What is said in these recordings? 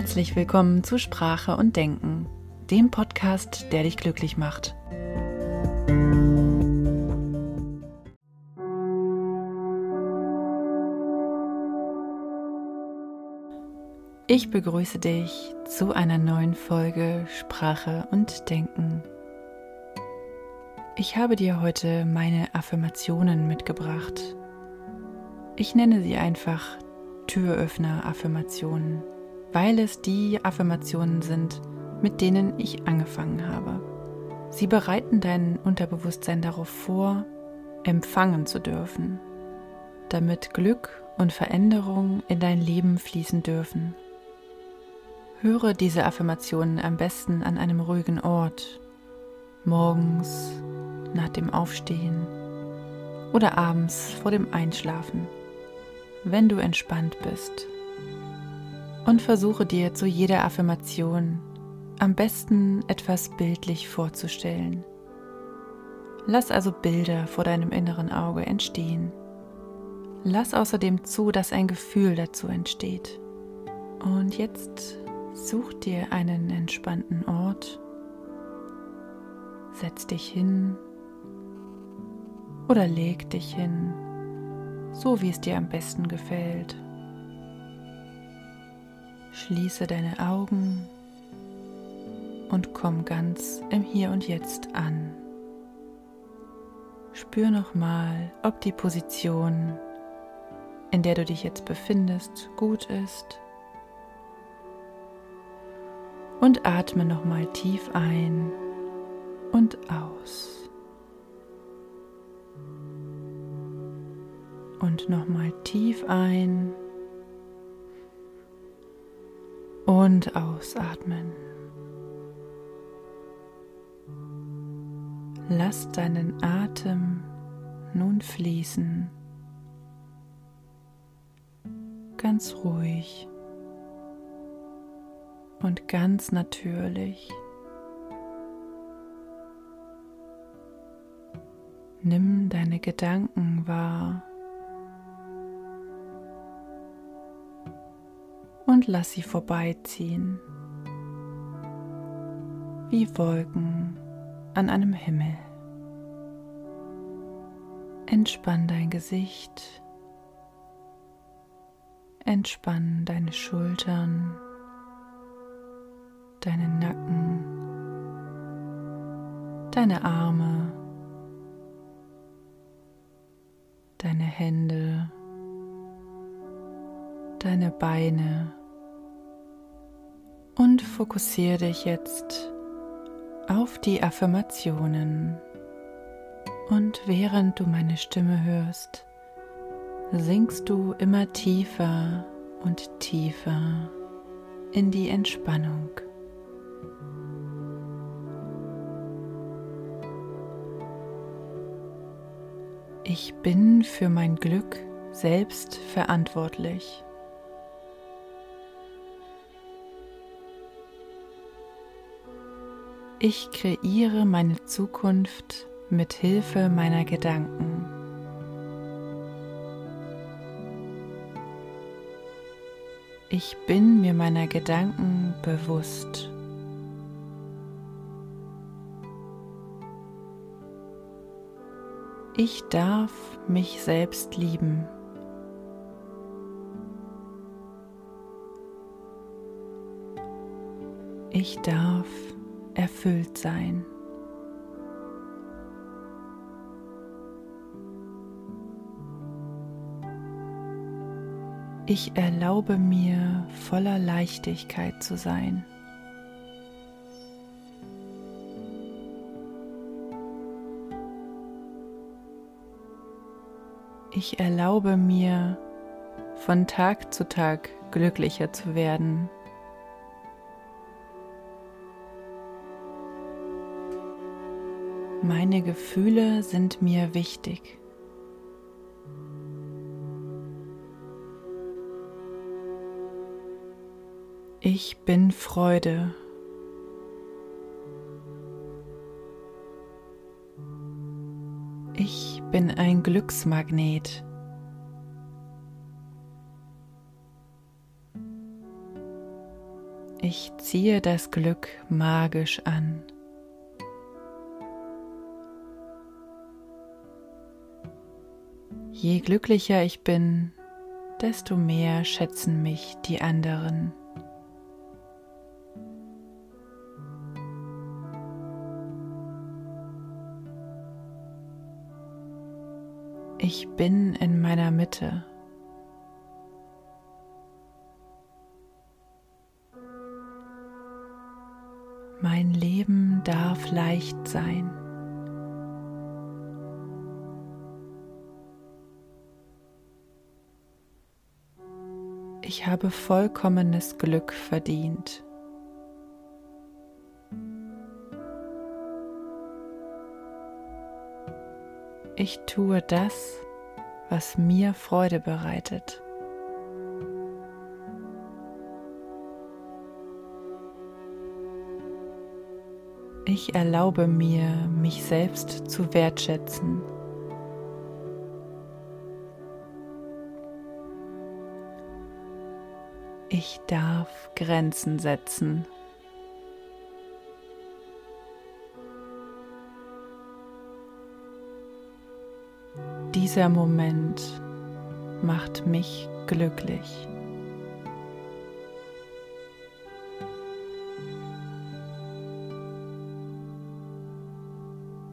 Herzlich willkommen zu Sprache und Denken, dem Podcast, der dich glücklich macht. Ich begrüße dich zu einer neuen Folge Sprache und Denken. Ich habe dir heute meine Affirmationen mitgebracht. Ich nenne sie einfach Türöffner-Affirmationen weil es die Affirmationen sind, mit denen ich angefangen habe. Sie bereiten dein Unterbewusstsein darauf vor, empfangen zu dürfen, damit Glück und Veränderung in dein Leben fließen dürfen. Höre diese Affirmationen am besten an einem ruhigen Ort, morgens, nach dem Aufstehen oder abends vor dem Einschlafen, wenn du entspannt bist und versuche dir zu jeder Affirmation am besten etwas bildlich vorzustellen. Lass also Bilder vor deinem inneren Auge entstehen. Lass außerdem zu, dass ein Gefühl dazu entsteht. Und jetzt such dir einen entspannten Ort. Setz dich hin oder leg dich hin, so wie es dir am besten gefällt. Schließe deine Augen und komm ganz im Hier und Jetzt an. Spür nochmal, ob die Position, in der du dich jetzt befindest, gut ist. Und atme nochmal tief ein und aus. Und nochmal tief ein und ausatmen. Lass deinen Atem nun fließen, ganz ruhig und ganz natürlich. Nimm deine Gedanken wahr. Und lass sie vorbeiziehen, wie Wolken an einem Himmel. Entspann dein Gesicht, entspann deine Schultern, deinen Nacken, deine Arme, deine Hände, deine Beine und fokussiere dich jetzt auf die Affirmationen. Und während du meine Stimme hörst, sinkst du immer tiefer und tiefer in die Entspannung. Ich bin für mein Glück selbst verantwortlich. Ich kreiere meine Zukunft mit Hilfe meiner Gedanken. Ich bin mir meiner Gedanken bewusst. Ich darf mich selbst lieben. Ich darf erfüllt sein. Ich erlaube mir voller Leichtigkeit zu sein. Ich erlaube mir von Tag zu Tag glücklicher zu werden. Meine Gefühle sind mir wichtig. Ich bin Freude. Ich bin ein Glücksmagnet. Ich ziehe das Glück magisch an. Je glücklicher ich bin, desto mehr schätzen mich die anderen. Ich bin in meiner Mitte. Mein Leben darf leicht sein. Ich habe vollkommenes Glück verdient. Ich tue das, was mir Freude bereitet. Ich erlaube mir, mich selbst zu wertschätzen. Ich darf Grenzen setzen. Dieser Moment macht mich glücklich.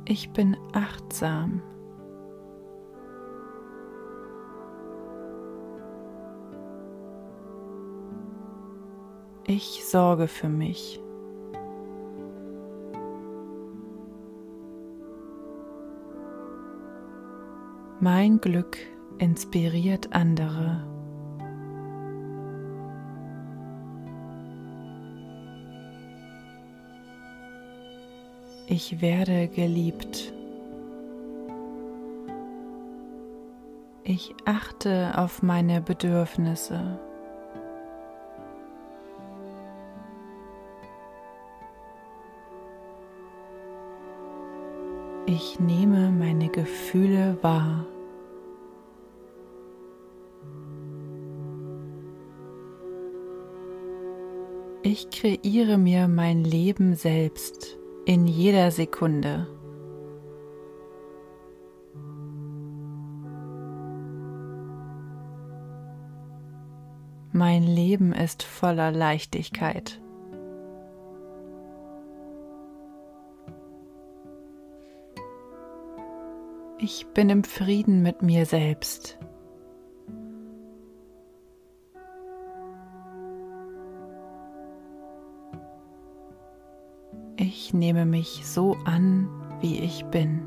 Ich bin achtsam. Ich sorge für mich. Mein Glück inspiriert andere. Ich werde geliebt. Ich achte auf meine Bedürfnisse. Ich nehme meine Gefühle wahr. Ich kreiere mir mein Leben selbst in jeder Sekunde. Mein Leben ist voller Leichtigkeit. Ich bin im Frieden mit mir selbst. Ich nehme mich so an, wie ich bin.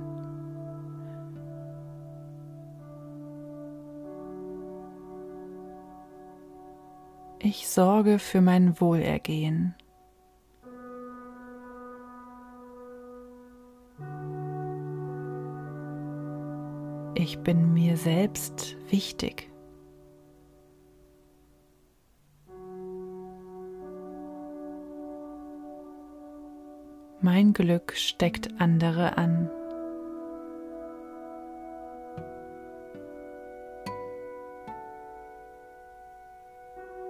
Ich sorge für mein Wohlergehen. Ich bin mir selbst wichtig. Mein Glück steckt andere an.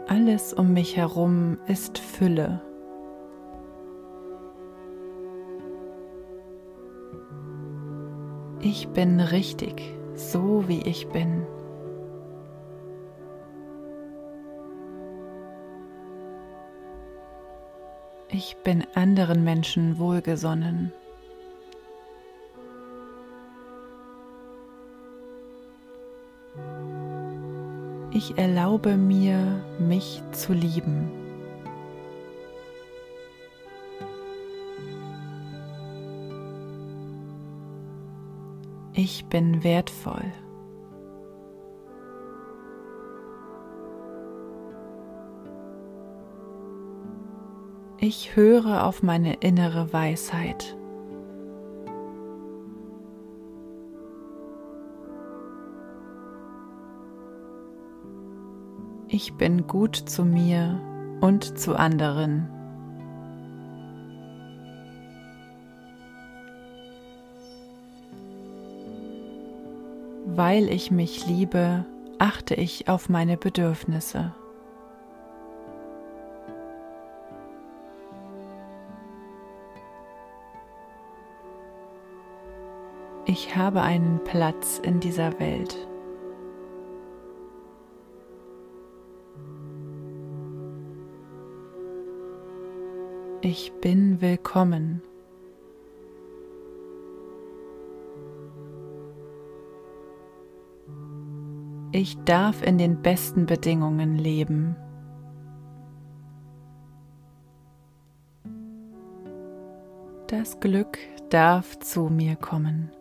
Alles um mich herum ist Fülle. Ich bin richtig so wie ich bin. Ich bin anderen Menschen wohlgesonnen. Ich erlaube mir, mich zu lieben. Ich bin wertvoll. Ich höre auf meine innere Weisheit. Ich bin gut zu mir und zu anderen. Weil ich mich liebe, achte ich auf meine Bedürfnisse. Ich habe einen Platz in dieser Welt. Ich bin willkommen. Ich darf in den besten Bedingungen leben. Das Glück darf zu mir kommen.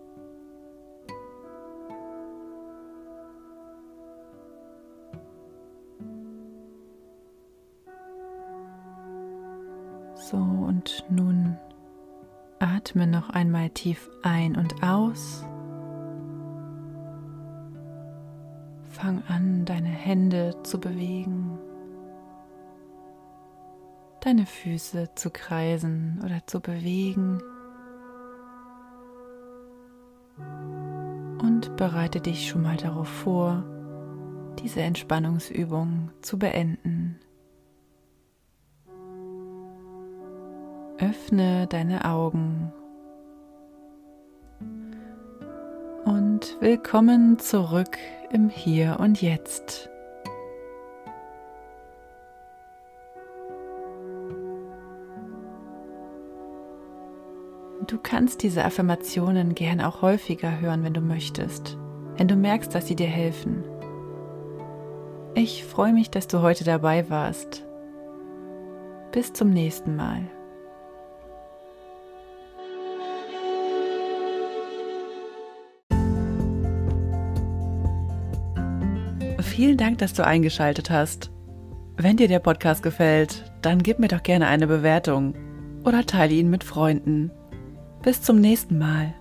So, und nun atme noch einmal tief ein und aus. Fang an, deine Hände zu bewegen, deine Füße zu kreisen oder zu bewegen. Und bereite dich schon mal darauf vor, diese Entspannungsübung zu beenden. Öffne deine Augen und willkommen zurück im Hier und Jetzt. Du kannst diese Affirmationen gern auch häufiger hören, wenn du möchtest, wenn du merkst, dass sie dir helfen. Ich freue mich, dass du heute dabei warst. Bis zum nächsten Mal. Vielen Dank, dass du eingeschaltet hast. Wenn dir der Podcast gefällt, dann gib mir doch gerne eine Bewertung oder teile ihn mit Freunden. Bis zum nächsten Mal.